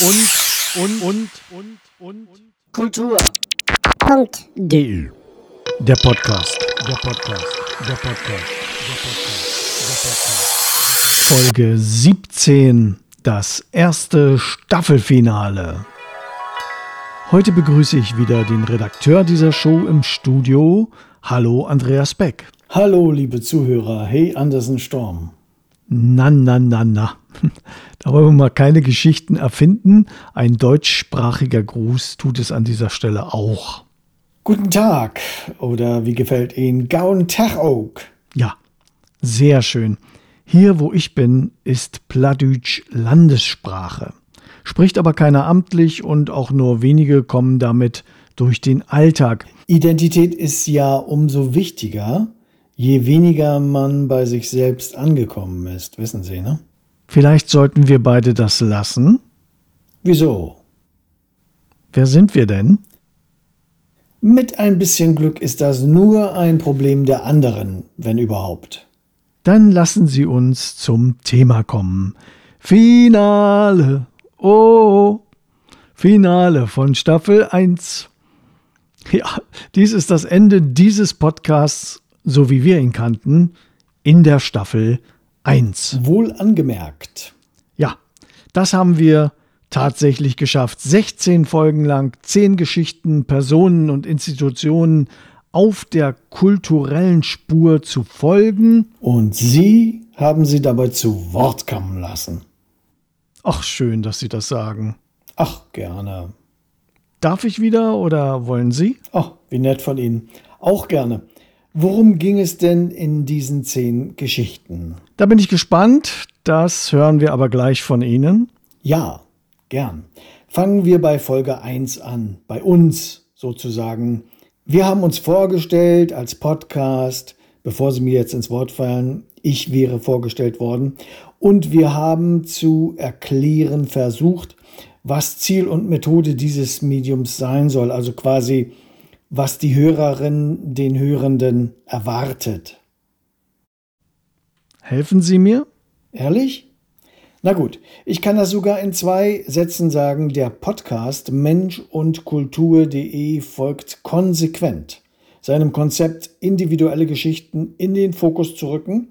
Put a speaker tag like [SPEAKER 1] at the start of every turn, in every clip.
[SPEAKER 1] und und und und und
[SPEAKER 2] Kultur.
[SPEAKER 3] Punkt.
[SPEAKER 1] de. Der Podcast. Der Podcast. Der Podcast. Der Podcast. Der Podcast. Folge 17. Das erste Staffelfinale. Heute begrüße ich wieder den Redakteur dieser Show im Studio. Hallo Andreas Beck.
[SPEAKER 2] Hallo, liebe Zuhörer. Hey, Andersen Storm.
[SPEAKER 1] Na, na, na, na. Da wollen wir mal keine Geschichten erfinden. Ein deutschsprachiger Gruß tut es an dieser Stelle auch.
[SPEAKER 2] Guten Tag. Oder wie gefällt Ihnen Gaun Tag auch?
[SPEAKER 1] Ja, sehr schön. Hier, wo ich bin, ist Pladütsch Landessprache. Spricht aber keiner amtlich und auch nur wenige kommen damit durch den Alltag.
[SPEAKER 2] Identität ist ja umso wichtiger, je weniger man bei sich selbst angekommen ist, wissen Sie, ne?
[SPEAKER 1] Vielleicht sollten wir beide das lassen.
[SPEAKER 2] Wieso?
[SPEAKER 1] Wer sind wir denn?
[SPEAKER 2] Mit ein bisschen Glück ist das nur ein Problem der anderen, wenn überhaupt.
[SPEAKER 1] Dann lassen Sie uns zum Thema kommen. Finale. Oh, Finale von Staffel 1. Ja, dies ist das Ende dieses Podcasts, so wie wir ihn kannten, in der Staffel 1.
[SPEAKER 2] Wohl angemerkt.
[SPEAKER 1] Ja, das haben wir tatsächlich geschafft. 16 Folgen lang, 10 Geschichten, Personen und Institutionen auf der kulturellen Spur zu folgen.
[SPEAKER 2] Und Sie haben sie dabei zu Wort kommen lassen.
[SPEAKER 1] Ach, schön, dass Sie das sagen.
[SPEAKER 2] Ach, gerne.
[SPEAKER 1] Darf ich wieder oder wollen Sie?
[SPEAKER 2] Oh, wie nett von Ihnen. Auch gerne. Worum ging es denn in diesen zehn Geschichten?
[SPEAKER 1] Da bin ich gespannt. Das hören wir aber gleich von Ihnen.
[SPEAKER 2] Ja, gern. Fangen wir bei Folge 1 an, bei uns sozusagen. Wir haben uns vorgestellt als Podcast, bevor Sie mir jetzt ins Wort fallen, ich wäre vorgestellt worden. Und wir haben zu erklären versucht, was Ziel und Methode dieses Mediums sein soll, also quasi was die Hörerin den Hörenden erwartet.
[SPEAKER 1] Helfen Sie mir?
[SPEAKER 2] Ehrlich? Na gut, ich kann das sogar in zwei Sätzen sagen. Der Podcast Mensch und Kultur.de folgt konsequent seinem Konzept, individuelle Geschichten in den Fokus zu rücken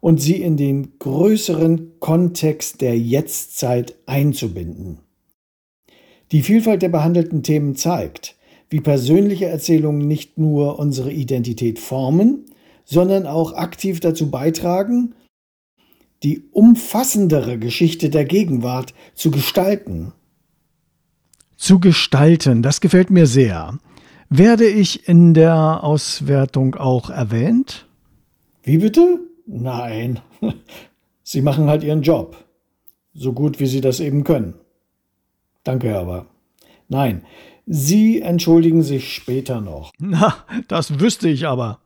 [SPEAKER 2] und sie in den größeren Kontext der Jetztzeit einzubinden. Die Vielfalt der behandelten Themen zeigt, wie persönliche Erzählungen nicht nur unsere Identität formen, sondern auch aktiv dazu beitragen, die umfassendere Geschichte der Gegenwart zu gestalten.
[SPEAKER 1] Zu gestalten, das gefällt mir sehr. Werde ich in der Auswertung auch erwähnt?
[SPEAKER 2] Wie bitte? Nein. Sie machen halt Ihren Job. So gut, wie Sie das eben können. Danke aber. Nein, Sie entschuldigen sich später noch.
[SPEAKER 1] Na, das wüsste ich aber.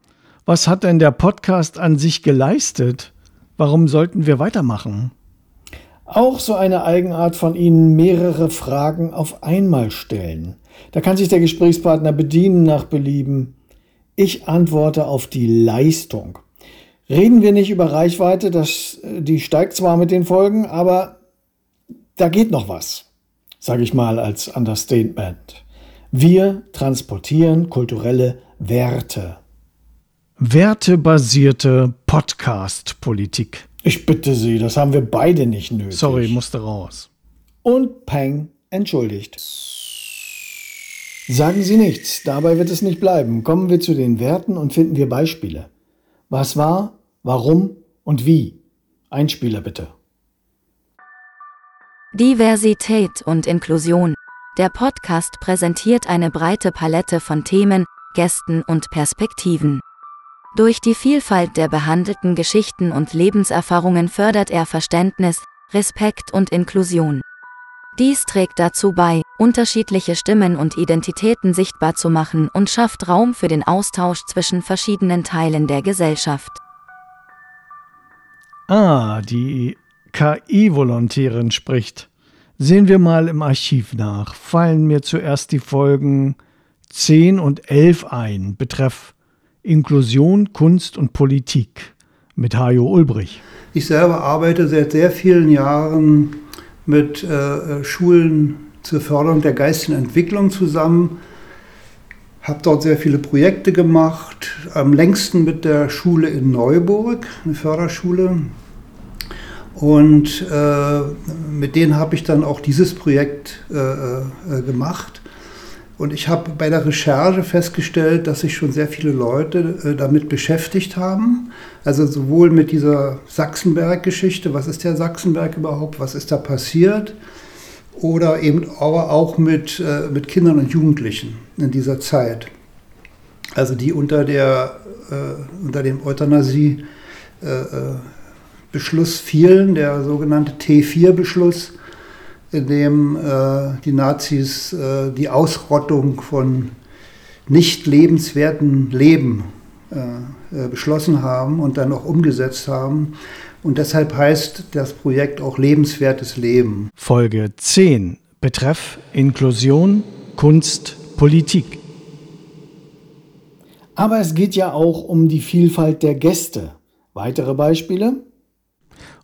[SPEAKER 1] Was hat denn der Podcast an sich geleistet? Warum sollten wir weitermachen?
[SPEAKER 2] Auch so eine Eigenart von Ihnen mehrere Fragen auf einmal stellen. Da kann sich der Gesprächspartner bedienen nach Belieben. Ich antworte auf die Leistung. Reden wir nicht über Reichweite, das, die steigt zwar mit den Folgen, aber da geht noch was, sage ich mal als Understatement. Wir transportieren kulturelle Werte.
[SPEAKER 1] Wertebasierte Podcast-Politik.
[SPEAKER 2] Ich bitte Sie, das haben wir beide nicht nötig.
[SPEAKER 1] Sorry, musste raus.
[SPEAKER 2] Und Peng entschuldigt. Sagen Sie nichts, dabei wird es nicht bleiben. Kommen wir zu den Werten und finden wir Beispiele. Was war, warum und wie? Einspieler bitte.
[SPEAKER 3] Diversität und Inklusion. Der Podcast präsentiert eine breite Palette von Themen, Gästen und Perspektiven. Durch die Vielfalt der behandelten Geschichten und Lebenserfahrungen fördert er Verständnis, Respekt und Inklusion. Dies trägt dazu bei, unterschiedliche Stimmen und Identitäten sichtbar zu machen und schafft Raum für den Austausch zwischen verschiedenen Teilen der Gesellschaft.
[SPEAKER 1] Ah, die KI-Volontärin spricht. Sehen wir mal im Archiv nach. Fallen mir zuerst die Folgen 10 und 11 ein, betreff Inklusion, Kunst und Politik mit Hajo Ulbrich.
[SPEAKER 4] Ich selber arbeite seit sehr vielen Jahren mit äh, Schulen zur Förderung der geistigen Entwicklung zusammen. Habe dort sehr viele Projekte gemacht, am längsten mit der Schule in Neuburg, eine Förderschule. Und äh, mit denen habe ich dann auch dieses Projekt äh, äh, gemacht. Und ich habe bei der Recherche festgestellt, dass sich schon sehr viele Leute äh, damit beschäftigt haben. Also sowohl mit dieser Sachsenberg-Geschichte, was ist der Sachsenberg überhaupt, was ist da passiert, oder eben aber auch mit, äh, mit Kindern und Jugendlichen in dieser Zeit. Also die unter, der, äh, unter dem Euthanasie-Beschluss äh, äh, fielen, der sogenannte T4-Beschluss, in dem äh, die Nazis äh, die Ausrottung von nicht lebenswerten Leben beschlossen haben und dann auch umgesetzt haben. Und deshalb heißt das Projekt auch lebenswertes Leben.
[SPEAKER 2] Folge 10. Betreff Inklusion, Kunst, Politik.
[SPEAKER 1] Aber es geht ja auch um die Vielfalt der Gäste. Weitere Beispiele?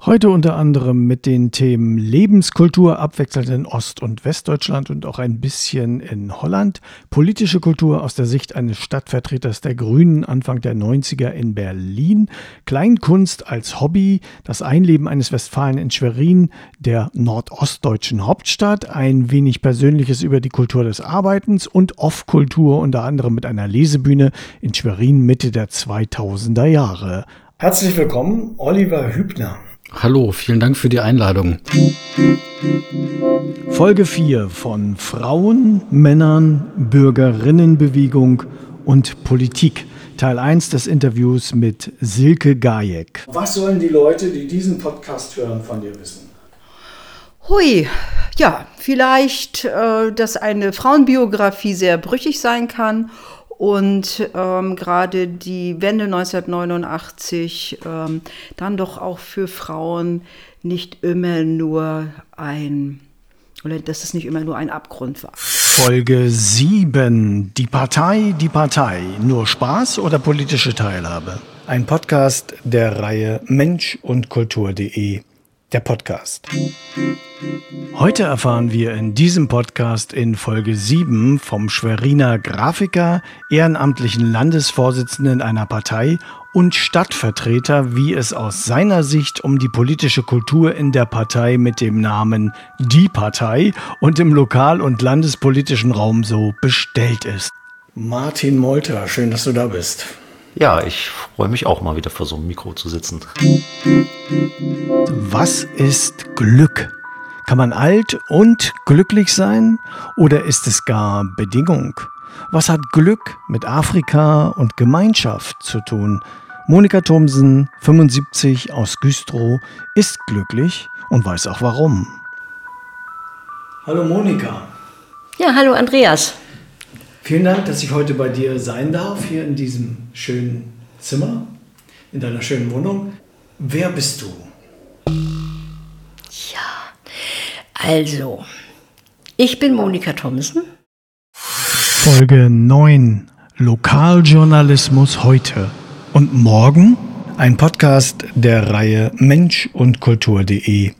[SPEAKER 2] Heute unter anderem mit den Themen Lebenskultur, abwechselnd in Ost- und Westdeutschland und auch ein bisschen in Holland, politische Kultur aus der Sicht eines Stadtvertreters der Grünen Anfang der 90er in Berlin, Kleinkunst als Hobby, das Einleben eines Westfalen in Schwerin, der nordostdeutschen Hauptstadt, ein wenig Persönliches über die Kultur des Arbeitens und Off-Kultur unter anderem mit einer Lesebühne in Schwerin Mitte der 2000er Jahre.
[SPEAKER 1] Herzlich willkommen, Oliver Hübner.
[SPEAKER 5] Hallo, vielen Dank für die Einladung.
[SPEAKER 2] Folge 4 von Frauen, Männern, Bürgerinnenbewegung und Politik. Teil 1 des Interviews mit Silke Gajek.
[SPEAKER 1] Was sollen die Leute, die diesen Podcast hören, von dir wissen?
[SPEAKER 6] Hui, ja, vielleicht, äh, dass eine Frauenbiografie sehr brüchig sein kann und ähm, gerade die Wende 1989 ähm, dann doch auch für Frauen nicht immer nur ein, oder dass es nicht immer nur ein Abgrund war.
[SPEAKER 2] Folge 7. Die Partei, die Partei. Nur Spaß oder politische Teilhabe? Ein Podcast der Reihe Mensch und Kultur.de der Podcast. Heute erfahren wir in diesem Podcast in Folge 7 vom Schweriner Grafiker, ehrenamtlichen Landesvorsitzenden einer Partei und Stadtvertreter, wie es aus seiner Sicht um die politische Kultur in der Partei mit dem Namen Die Partei und im lokal- und landespolitischen Raum so bestellt ist. Martin Molter, schön, dass du da bist.
[SPEAKER 7] Ja, ich freue mich auch mal wieder vor so einem Mikro zu sitzen.
[SPEAKER 2] Was ist Glück? Kann man alt und glücklich sein oder ist es gar Bedingung? Was hat Glück mit Afrika und Gemeinschaft zu tun? Monika Thomsen, 75 aus Güstrow, ist glücklich und weiß auch warum.
[SPEAKER 1] Hallo Monika.
[SPEAKER 8] Ja, hallo Andreas.
[SPEAKER 1] Vielen Dank, dass ich heute bei dir sein darf, hier in diesem schönen Zimmer, in deiner schönen Wohnung. Wer bist du?
[SPEAKER 8] Ja, also, ich bin Monika Thomsen.
[SPEAKER 2] Folge 9. Lokaljournalismus heute. Und morgen ein Podcast der Reihe Mensch und Kultur.de.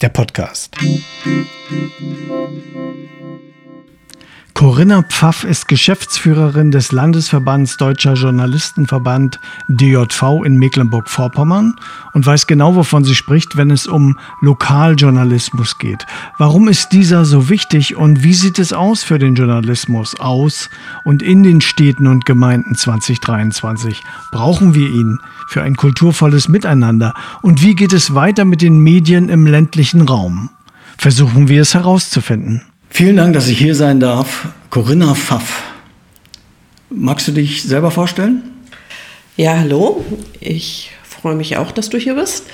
[SPEAKER 2] Der Podcast. Corinna Pfaff ist Geschäftsführerin des Landesverbands Deutscher Journalistenverband DJV in Mecklenburg-Vorpommern und weiß genau, wovon sie spricht, wenn es um Lokaljournalismus geht. Warum ist dieser so wichtig und wie sieht es aus für den Journalismus aus und in den Städten und Gemeinden 2023? Brauchen wir ihn für ein kulturvolles Miteinander? Und wie geht es weiter mit den Medien im ländlichen Raum? Versuchen wir es herauszufinden. Vielen Dank, dass ich hier sein darf. Corinna Pfaff. Magst du dich selber vorstellen?
[SPEAKER 9] Ja, hallo. Ich freue mich auch, dass du hier bist.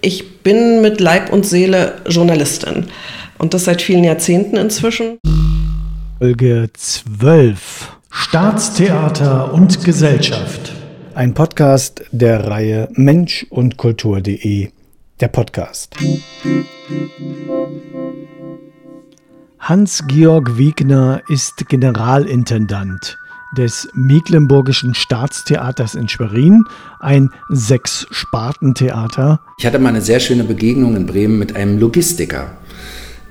[SPEAKER 9] Ich bin mit Leib und Seele Journalistin und das seit vielen Jahrzehnten inzwischen.
[SPEAKER 2] Folge 12. Staatstheater und Gesellschaft. Ein Podcast der Reihe Mensch und Kultur.de. Der Podcast. Hans-Georg Wegner ist Generalintendant des Mecklenburgischen Staatstheaters in Schwerin, ein Sechs-Sparten-Theater.
[SPEAKER 10] Ich hatte mal eine sehr schöne Begegnung in Bremen mit einem Logistiker.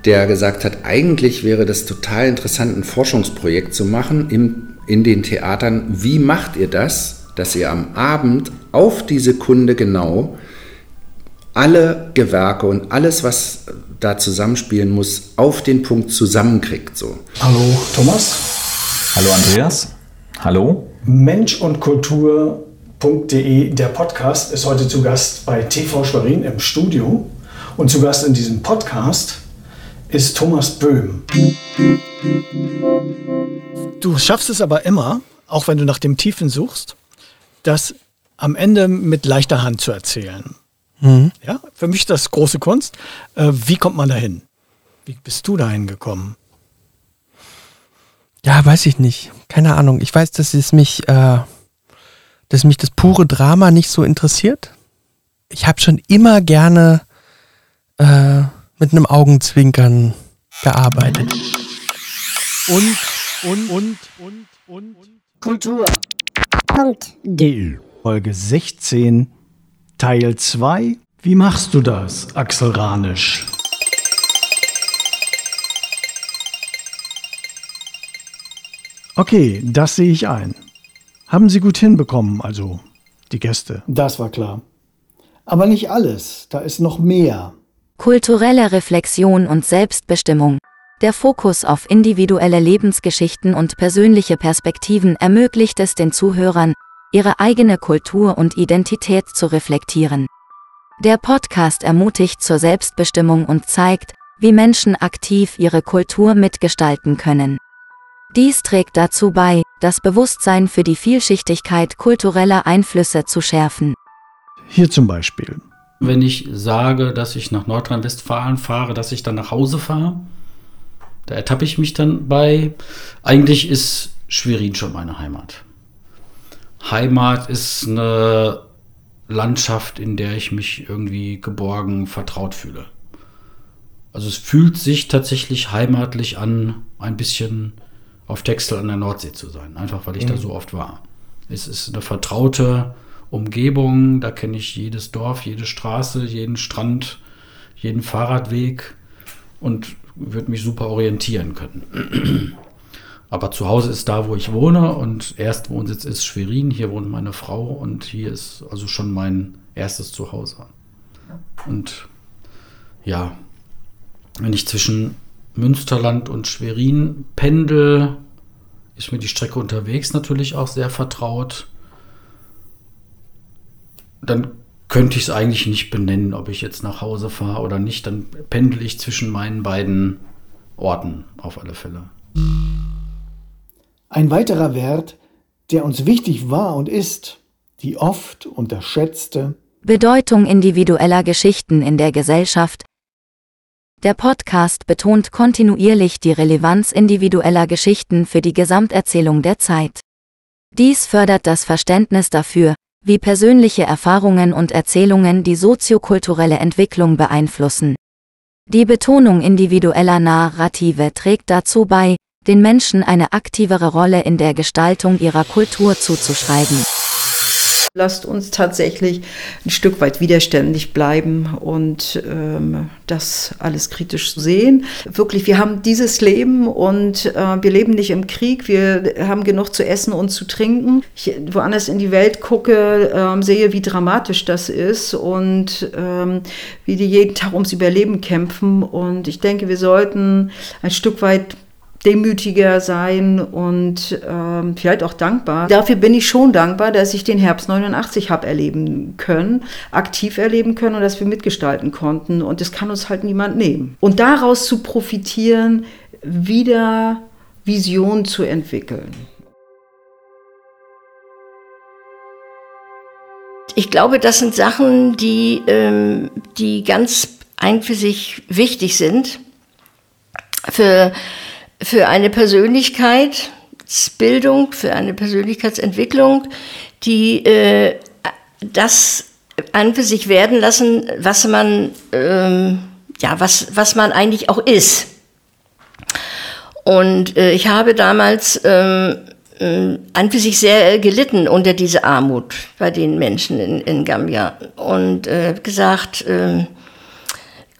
[SPEAKER 10] der gesagt hat, eigentlich wäre das total interessant, ein Forschungsprojekt zu machen im, in den Theatern. Wie macht ihr das, dass ihr am Abend auf die Sekunde genau alle Gewerke und alles, was da zusammenspielen muss, auf den Punkt zusammenkriegt. So.
[SPEAKER 1] Hallo Thomas.
[SPEAKER 11] Hallo Andreas. Hallo.
[SPEAKER 1] Mensch und Kultur.de, der Podcast, ist heute zu Gast bei TV Schwerin im Studio. Und zu Gast in diesem Podcast ist Thomas Böhm. Du schaffst es aber immer, auch wenn du nach dem Tiefen suchst, das am Ende mit leichter Hand zu erzählen. Mhm. Ja, für mich ist das große Kunst. Äh, wie kommt man dahin? Wie bist du dahin gekommen?
[SPEAKER 12] Ja, weiß ich nicht. Keine Ahnung. Ich weiß, dass es mich, äh, dass mich das pure Drama nicht so interessiert. Ich habe schon immer gerne äh, mit einem Augenzwinkern gearbeitet.
[SPEAKER 2] Und, und, und, und, und.
[SPEAKER 13] Kultur. Punkt.
[SPEAKER 2] D. Folge 16, Teil 2. Wie machst du das, Axel Ranisch? Okay, das sehe ich ein. Haben Sie gut hinbekommen, also die Gäste.
[SPEAKER 1] Das war klar. Aber nicht alles, da ist noch mehr.
[SPEAKER 3] Kulturelle Reflexion und Selbstbestimmung. Der Fokus auf individuelle Lebensgeschichten und persönliche Perspektiven ermöglicht es den Zuhörern, ihre eigene Kultur und Identität zu reflektieren. Der Podcast ermutigt zur Selbstbestimmung und zeigt, wie Menschen aktiv ihre Kultur mitgestalten können. Dies trägt dazu bei, das Bewusstsein für die Vielschichtigkeit kultureller Einflüsse zu schärfen.
[SPEAKER 2] Hier zum Beispiel.
[SPEAKER 5] Wenn ich sage, dass ich nach Nordrhein-Westfalen fahre, dass ich dann nach Hause fahre, da ertappe ich mich dann bei. Eigentlich ist Schwerin schon meine Heimat. Heimat ist eine Landschaft, in der ich mich irgendwie geborgen, vertraut fühle. Also es fühlt sich tatsächlich heimatlich an, ein bisschen auf Texel an der Nordsee zu sein, einfach weil ich mhm. da so oft war. Es ist eine vertraute Umgebung, da kenne ich jedes Dorf, jede Straße, jeden Strand, jeden Fahrradweg und würde mich super orientieren können. Aber zu Hause ist da, wo ich wohne und Erstwohnsitz ist Schwerin. Hier wohnt meine Frau und hier ist also schon mein erstes Zuhause. Und ja, wenn ich zwischen Münsterland und Schwerin pendel, ist mir die Strecke unterwegs natürlich auch sehr vertraut. Dann könnte ich es eigentlich nicht benennen, ob ich jetzt nach Hause fahre oder nicht. Dann pendel ich zwischen meinen beiden Orten auf alle Fälle.
[SPEAKER 1] Ein weiterer Wert, der uns wichtig war und ist, die oft unterschätzte
[SPEAKER 3] Bedeutung individueller Geschichten in der Gesellschaft. Der Podcast betont kontinuierlich die Relevanz individueller Geschichten für die Gesamterzählung der Zeit. Dies fördert das Verständnis dafür, wie persönliche Erfahrungen und Erzählungen die soziokulturelle Entwicklung beeinflussen. Die Betonung individueller Narrative trägt dazu bei, den Menschen eine aktivere Rolle in der Gestaltung ihrer Kultur zuzuschreiben.
[SPEAKER 6] Lasst uns tatsächlich ein Stück weit widerständig bleiben und ähm, das alles kritisch sehen. Wirklich, wir haben dieses Leben und äh, wir leben nicht im Krieg. Wir haben genug zu essen und zu trinken. Ich woanders in die Welt gucke, ähm, sehe, wie dramatisch das ist und ähm, wie die jeden Tag ums Überleben kämpfen. Und ich denke, wir sollten ein Stück weit demütiger sein und ähm, vielleicht auch dankbar. Dafür bin ich schon dankbar, dass ich den Herbst 89 habe erleben können, aktiv erleben können und dass wir mitgestalten konnten. Und das kann uns halt niemand nehmen. Und daraus zu profitieren, wieder Vision zu entwickeln.
[SPEAKER 8] Ich glaube, das sind Sachen, die, ähm, die ganz ein für sich wichtig sind. Für für eine Persönlichkeitsbildung, für eine Persönlichkeitsentwicklung, die äh, das an für sich werden lassen, was man, ähm, ja, was, was man eigentlich auch ist. Und äh, ich habe damals ähm, äh, an für sich sehr gelitten unter diese Armut bei den Menschen in, in Gambia und äh, gesagt, äh,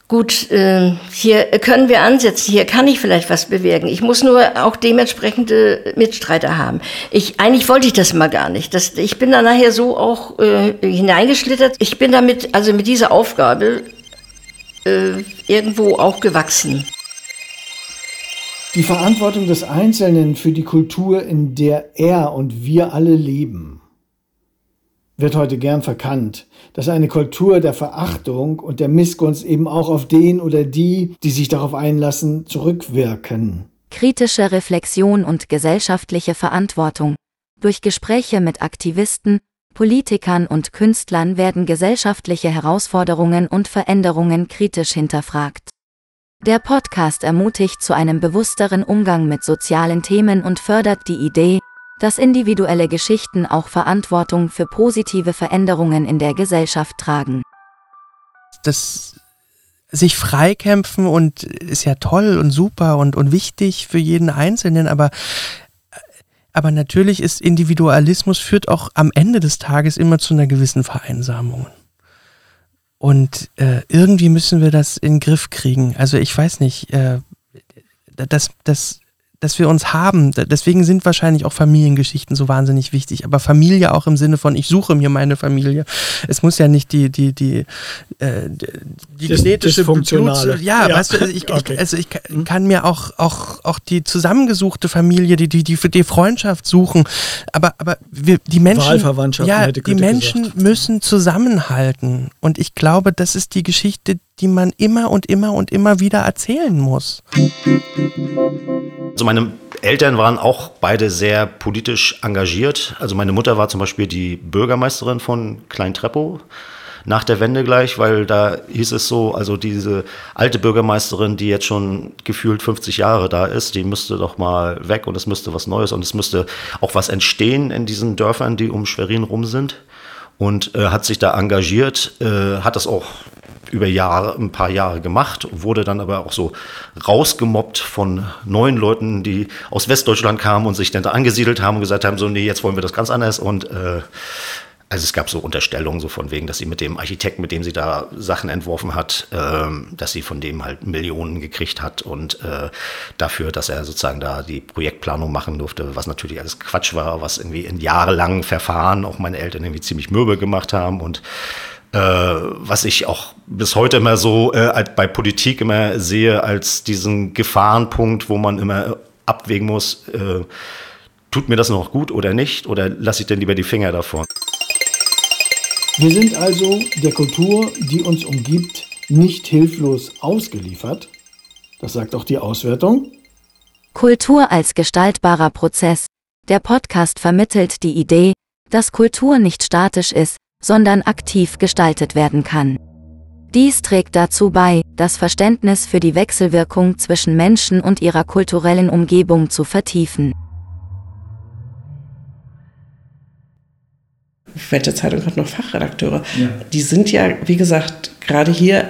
[SPEAKER 8] gut, äh, hier können wir ansetzen, hier kann ich vielleicht was bewirken. Ich muss nur auch dementsprechende Mitstreiter haben. Ich, eigentlich wollte ich das mal gar nicht. Das, ich bin da nachher so auch äh, hineingeschlittert. Ich bin damit, also mit dieser Aufgabe äh, irgendwo auch gewachsen.
[SPEAKER 1] Die Verantwortung des Einzelnen für die Kultur, in der er und wir alle leben, wird heute gern verkannt, dass eine Kultur der Verachtung und der Missgunst eben auch auf den oder die, die sich darauf einlassen, zurückwirken.
[SPEAKER 3] Kritische Reflexion und gesellschaftliche Verantwortung. Durch Gespräche mit Aktivisten, Politikern und Künstlern werden gesellschaftliche Herausforderungen und Veränderungen kritisch hinterfragt. Der Podcast ermutigt zu einem bewussteren Umgang mit sozialen Themen und fördert die Idee, dass individuelle Geschichten auch Verantwortung für positive Veränderungen in der Gesellschaft tragen.
[SPEAKER 12] Das sich freikämpfen und ist ja toll und super und, und wichtig für jeden Einzelnen, aber aber natürlich ist Individualismus führt auch am Ende des Tages immer zu einer gewissen Vereinsamung. Und äh, irgendwie müssen wir das in den Griff kriegen. Also ich weiß nicht, äh, das, das dass wir uns haben. Deswegen sind wahrscheinlich auch Familiengeschichten so wahnsinnig wichtig. Aber Familie auch im Sinne von, ich suche mir meine Familie. Es muss ja nicht die, die, die, äh, die
[SPEAKER 1] das, genetische Bluts,
[SPEAKER 12] ja, ja, weißt du, also ich, okay. ich, also ich mhm. kann mir auch, auch, auch die zusammengesuchte Familie, die, die, die, die Freundschaft suchen. Aber, aber wir, die Menschen, ja, die Menschen gesagt. müssen zusammenhalten. Und ich glaube, das ist die Geschichte, die man immer und immer und immer wieder erzählen muss.
[SPEAKER 7] Also meine Eltern waren auch beide sehr politisch engagiert. Also meine Mutter war zum Beispiel die Bürgermeisterin von Klein-Treppow nach der Wende gleich, weil da hieß es so, also diese alte Bürgermeisterin, die jetzt schon gefühlt 50 Jahre da ist, die müsste doch mal weg und es müsste was Neues und es müsste auch was entstehen in diesen Dörfern, die um Schwerin rum sind. Und äh, hat sich da engagiert, äh, hat das auch über Jahre, ein paar Jahre gemacht, wurde dann aber auch so rausgemobbt von neuen Leuten, die aus Westdeutschland kamen und sich dann da angesiedelt haben und gesagt haben, so, nee, jetzt wollen wir das ganz anders. Und äh, also es gab so Unterstellungen so von wegen, dass sie mit dem Architekten, mit dem sie da Sachen entworfen hat, ähm, dass sie von dem halt Millionen gekriegt hat und äh, dafür, dass er sozusagen da die Projektplanung machen durfte, was natürlich alles Quatsch war, was irgendwie in jahrelangen Verfahren auch meine Eltern irgendwie ziemlich mürbe gemacht haben. Und äh, was ich auch bis heute immer so äh, bei Politik immer sehe als diesen Gefahrenpunkt, wo man immer abwägen muss, äh, tut mir das noch gut oder nicht oder lasse ich denn lieber die Finger davon?
[SPEAKER 1] Wir sind also der Kultur, die uns umgibt, nicht hilflos ausgeliefert. Das sagt auch die Auswertung.
[SPEAKER 3] Kultur als gestaltbarer Prozess. Der Podcast vermittelt die Idee, dass Kultur nicht statisch ist, sondern aktiv gestaltet werden kann. Dies trägt dazu bei, das Verständnis für die Wechselwirkung zwischen Menschen und ihrer kulturellen Umgebung zu vertiefen.
[SPEAKER 9] welche Zeitung hat noch Fachredakteure? Ja. Die sind ja, wie gesagt, gerade hier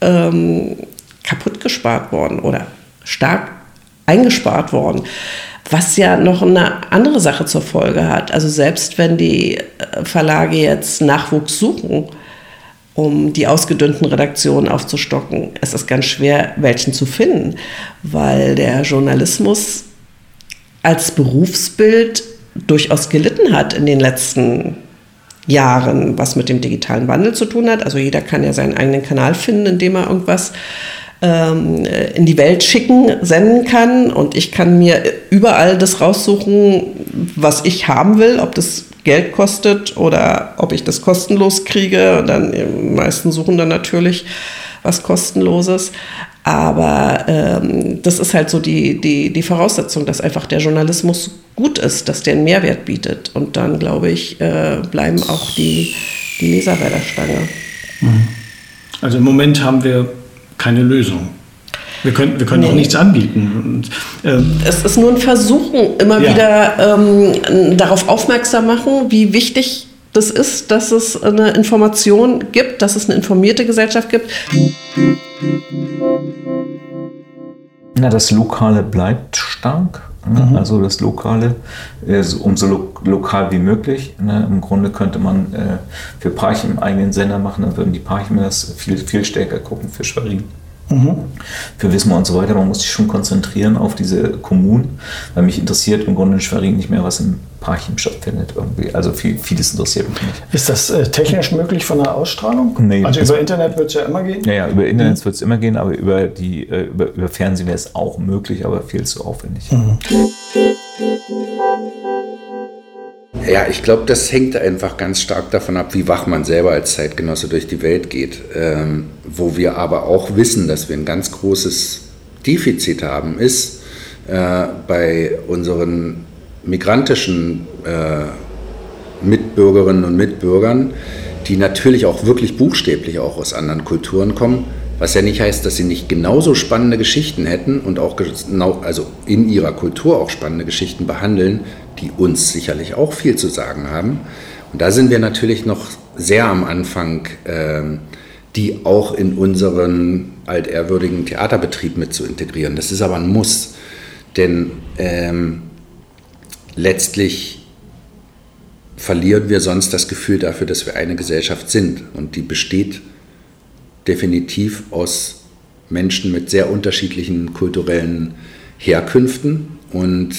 [SPEAKER 9] ähm, kaputt gespart worden oder stark eingespart worden was ja noch eine andere Sache zur Folge hat. Also selbst wenn die äh, Verlage jetzt Nachwuchs suchen, um die ausgedünnten Redaktionen aufzustocken, ist es ganz schwer, welchen zu finden, weil der Journalismus als Berufsbild durchaus gelitten hat in den letzten Jahren, was mit dem digitalen Wandel zu tun hat. Also jeder kann ja seinen eigenen Kanal finden, in dem er irgendwas ähm, in die Welt schicken, senden kann. Und ich kann mir überall das raussuchen, was ich haben will, ob das Geld kostet oder ob ich das kostenlos kriege. Und dann die meisten suchen dann natürlich was kostenloses. Aber ähm, das ist halt so die, die, die Voraussetzung, dass einfach der Journalismus gut ist, dass der einen Mehrwert bietet. Und dann, glaube ich, äh, bleiben auch die, die Leser bei der Stange.
[SPEAKER 1] Mhm. Also im Moment haben wir keine Lösung. Wir können, wir können nee. auch nichts anbieten.
[SPEAKER 9] Und, ähm, es ist nur ein Versuchen, immer ja. wieder ähm, darauf aufmerksam machen, wie wichtig das ist, dass es eine Information gibt, dass es eine informierte Gesellschaft gibt.
[SPEAKER 11] Na, das Lokale bleibt stark. Ne? mhm. also das Lokale, so, umso lo lokal wie möglich. Ne? Im Grunde könnte man äh, für Parchim einen eigenen Sender machen, dann würden die Parchim das viel, viel stärker gucken für Schwerin. Mhm. Für Wismar und so weiter. Man muss sich schon konzentrieren auf diese Kommunen, weil mich interessiert im Grunde in Schwerin nicht mehr, was im Parchim stattfindet. Irgendwie. Also viel, vieles interessiert mich nicht.
[SPEAKER 1] Ist das äh, technisch möglich von der Ausstrahlung?
[SPEAKER 11] Nee,
[SPEAKER 1] also über Internet wird es ja immer gehen?
[SPEAKER 11] Ja, ja über Internet mhm. wird es immer gehen, aber über, die, äh, über, über Fernsehen wäre es auch möglich, aber viel zu aufwendig. Mhm.
[SPEAKER 10] Ja, ich glaube, das hängt einfach ganz stark davon ab, wie wach man selber als Zeitgenosse durch die Welt geht. Ähm, wo wir aber auch wissen, dass wir ein ganz großes Defizit haben, ist äh, bei unseren migrantischen äh, Mitbürgerinnen und Mitbürgern, die natürlich auch wirklich buchstäblich auch aus anderen Kulturen kommen, was ja nicht heißt, dass sie nicht genauso spannende Geschichten hätten und auch genau, also in ihrer Kultur auch spannende Geschichten behandeln, die uns sicherlich auch viel zu sagen haben. Und da sind wir natürlich noch sehr am Anfang, äh, die auch in unseren altehrwürdigen Theaterbetrieb mit zu integrieren. Das ist aber ein Muss, denn ähm, letztlich verlieren wir sonst das Gefühl dafür, dass wir eine Gesellschaft sind. Und die besteht definitiv aus Menschen mit sehr unterschiedlichen kulturellen Herkünften. Und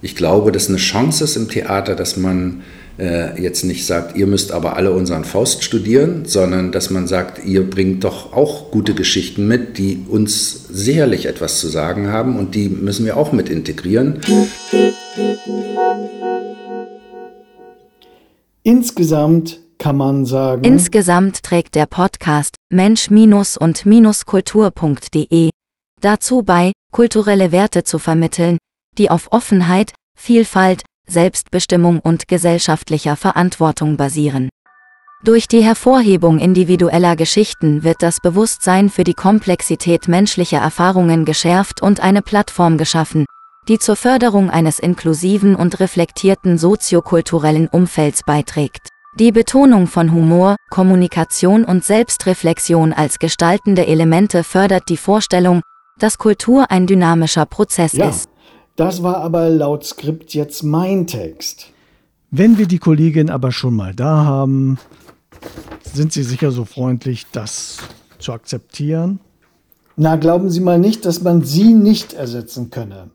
[SPEAKER 10] ich glaube, dass eine Chance ist im Theater, dass man äh, jetzt nicht sagt, ihr müsst aber alle unseren Faust studieren, sondern dass man sagt, ihr bringt doch auch gute Geschichten mit, die uns sicherlich etwas zu sagen haben und die müssen wir auch mit integrieren.
[SPEAKER 1] Insgesamt kann man sagen.
[SPEAKER 3] Insgesamt trägt der Podcast Mensch- und Kultur.de dazu bei, kulturelle Werte zu vermitteln, die auf Offenheit, Vielfalt, Selbstbestimmung und gesellschaftlicher Verantwortung basieren. Durch die Hervorhebung individueller Geschichten wird das Bewusstsein für die Komplexität menschlicher Erfahrungen geschärft und eine Plattform geschaffen, die zur Förderung eines inklusiven und reflektierten soziokulturellen Umfelds beiträgt. Die Betonung von Humor, Kommunikation und Selbstreflexion als gestaltende Elemente fördert die Vorstellung, dass Kultur ein dynamischer Prozess
[SPEAKER 1] ja,
[SPEAKER 3] ist.
[SPEAKER 1] Das war aber laut Skript jetzt mein Text.
[SPEAKER 2] Wenn wir die Kollegin aber schon mal da haben, sind Sie sicher so freundlich, das zu akzeptieren?
[SPEAKER 1] Na, glauben Sie mal nicht, dass man Sie nicht ersetzen könne.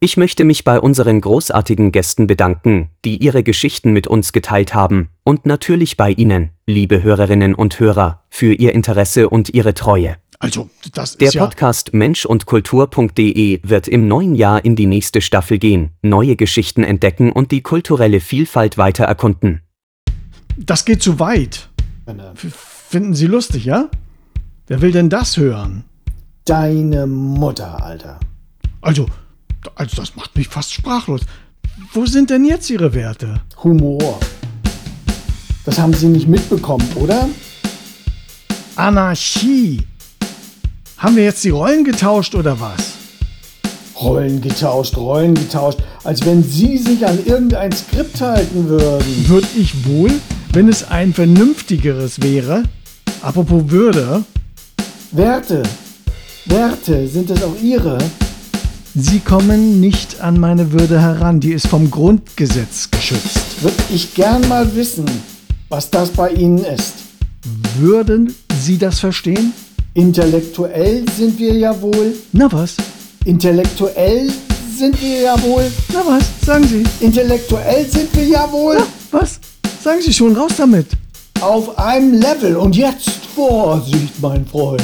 [SPEAKER 14] Ich möchte mich bei unseren großartigen Gästen bedanken, die ihre Geschichten mit uns geteilt haben, und natürlich bei Ihnen, liebe Hörerinnen und Hörer, für Ihr Interesse und Ihre Treue.
[SPEAKER 2] Also, das ist
[SPEAKER 14] Der Podcast ja Mensch und Kultur.de wird im neuen Jahr in die nächste Staffel gehen, neue Geschichten entdecken und die kulturelle Vielfalt weiter erkunden.
[SPEAKER 2] Das geht zu weit. F finden Sie lustig, ja? Wer will denn das hören?
[SPEAKER 1] Deine Mutter, Alter.
[SPEAKER 2] Also, also das macht mich fast sprachlos. Wo sind denn jetzt Ihre Werte?
[SPEAKER 1] Humor. Das haben Sie nicht mitbekommen, oder?
[SPEAKER 2] Anarchie. Haben wir jetzt die Rollen getauscht oder was?
[SPEAKER 1] Rollen getauscht, Rollen getauscht, als wenn Sie sich an irgendein Skript halten würden.
[SPEAKER 2] Würde ich wohl, wenn es ein vernünftigeres wäre? Apropos Würde.
[SPEAKER 1] Werte. Werte, sind es auch Ihre?
[SPEAKER 2] Sie kommen nicht an meine Würde heran, die ist vom Grundgesetz geschützt.
[SPEAKER 1] Würde ich gern mal wissen, was das bei Ihnen ist.
[SPEAKER 2] Würden Sie das verstehen?
[SPEAKER 1] Intellektuell sind wir ja wohl.
[SPEAKER 2] Na was?
[SPEAKER 1] Intellektuell sind wir ja wohl.
[SPEAKER 2] Na was? Sagen Sie.
[SPEAKER 1] Intellektuell sind wir ja wohl.
[SPEAKER 2] Na, was? Sagen Sie schon, raus damit.
[SPEAKER 1] Auf einem Level. Und jetzt Vorsicht, mein Freund.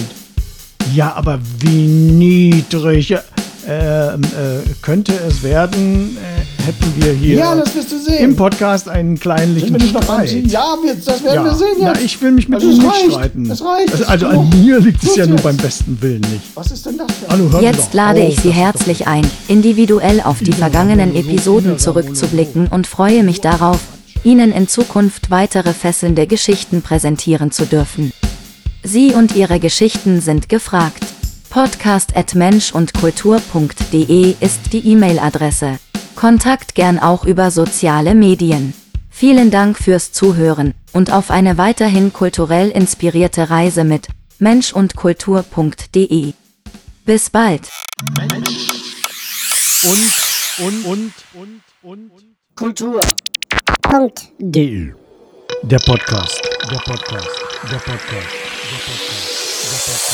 [SPEAKER 2] Ja, aber wie niedrig. Ähm, äh, könnte es werden, äh, hätten wir hier
[SPEAKER 1] ja, das wirst du sehen.
[SPEAKER 2] im Podcast einen kleinlichen Streit.
[SPEAKER 1] Ja, wir, das werden ja. wir sehen
[SPEAKER 2] jetzt. Na, ich will mich mit also Ihnen nicht streiten.
[SPEAKER 1] Das reicht.
[SPEAKER 2] Also, also an mir liegt es ja nur beim besten Willen nicht.
[SPEAKER 1] Was ist denn das denn?
[SPEAKER 3] Hallo, Jetzt lade ich Sie herzlich ein, individuell auf die vergangenen Episoden zurückzublicken und freue mich darauf, Ihnen in Zukunft weitere fesselnde Geschichten präsentieren zu dürfen. Sie und Ihre Geschichten sind gefragt podcast.menschundkultur.de ist die E-Mail-Adresse. Kontakt gern auch über soziale Medien. Vielen Dank fürs Zuhören und auf eine weiterhin kulturell inspirierte Reise mit menschundkultur.de. Bis bald.
[SPEAKER 2] Und und und und und
[SPEAKER 13] Kultur. Punkt.
[SPEAKER 2] De. Der Podcast. Der Podcast. Der Podcast. Der Podcast. Der Podcast.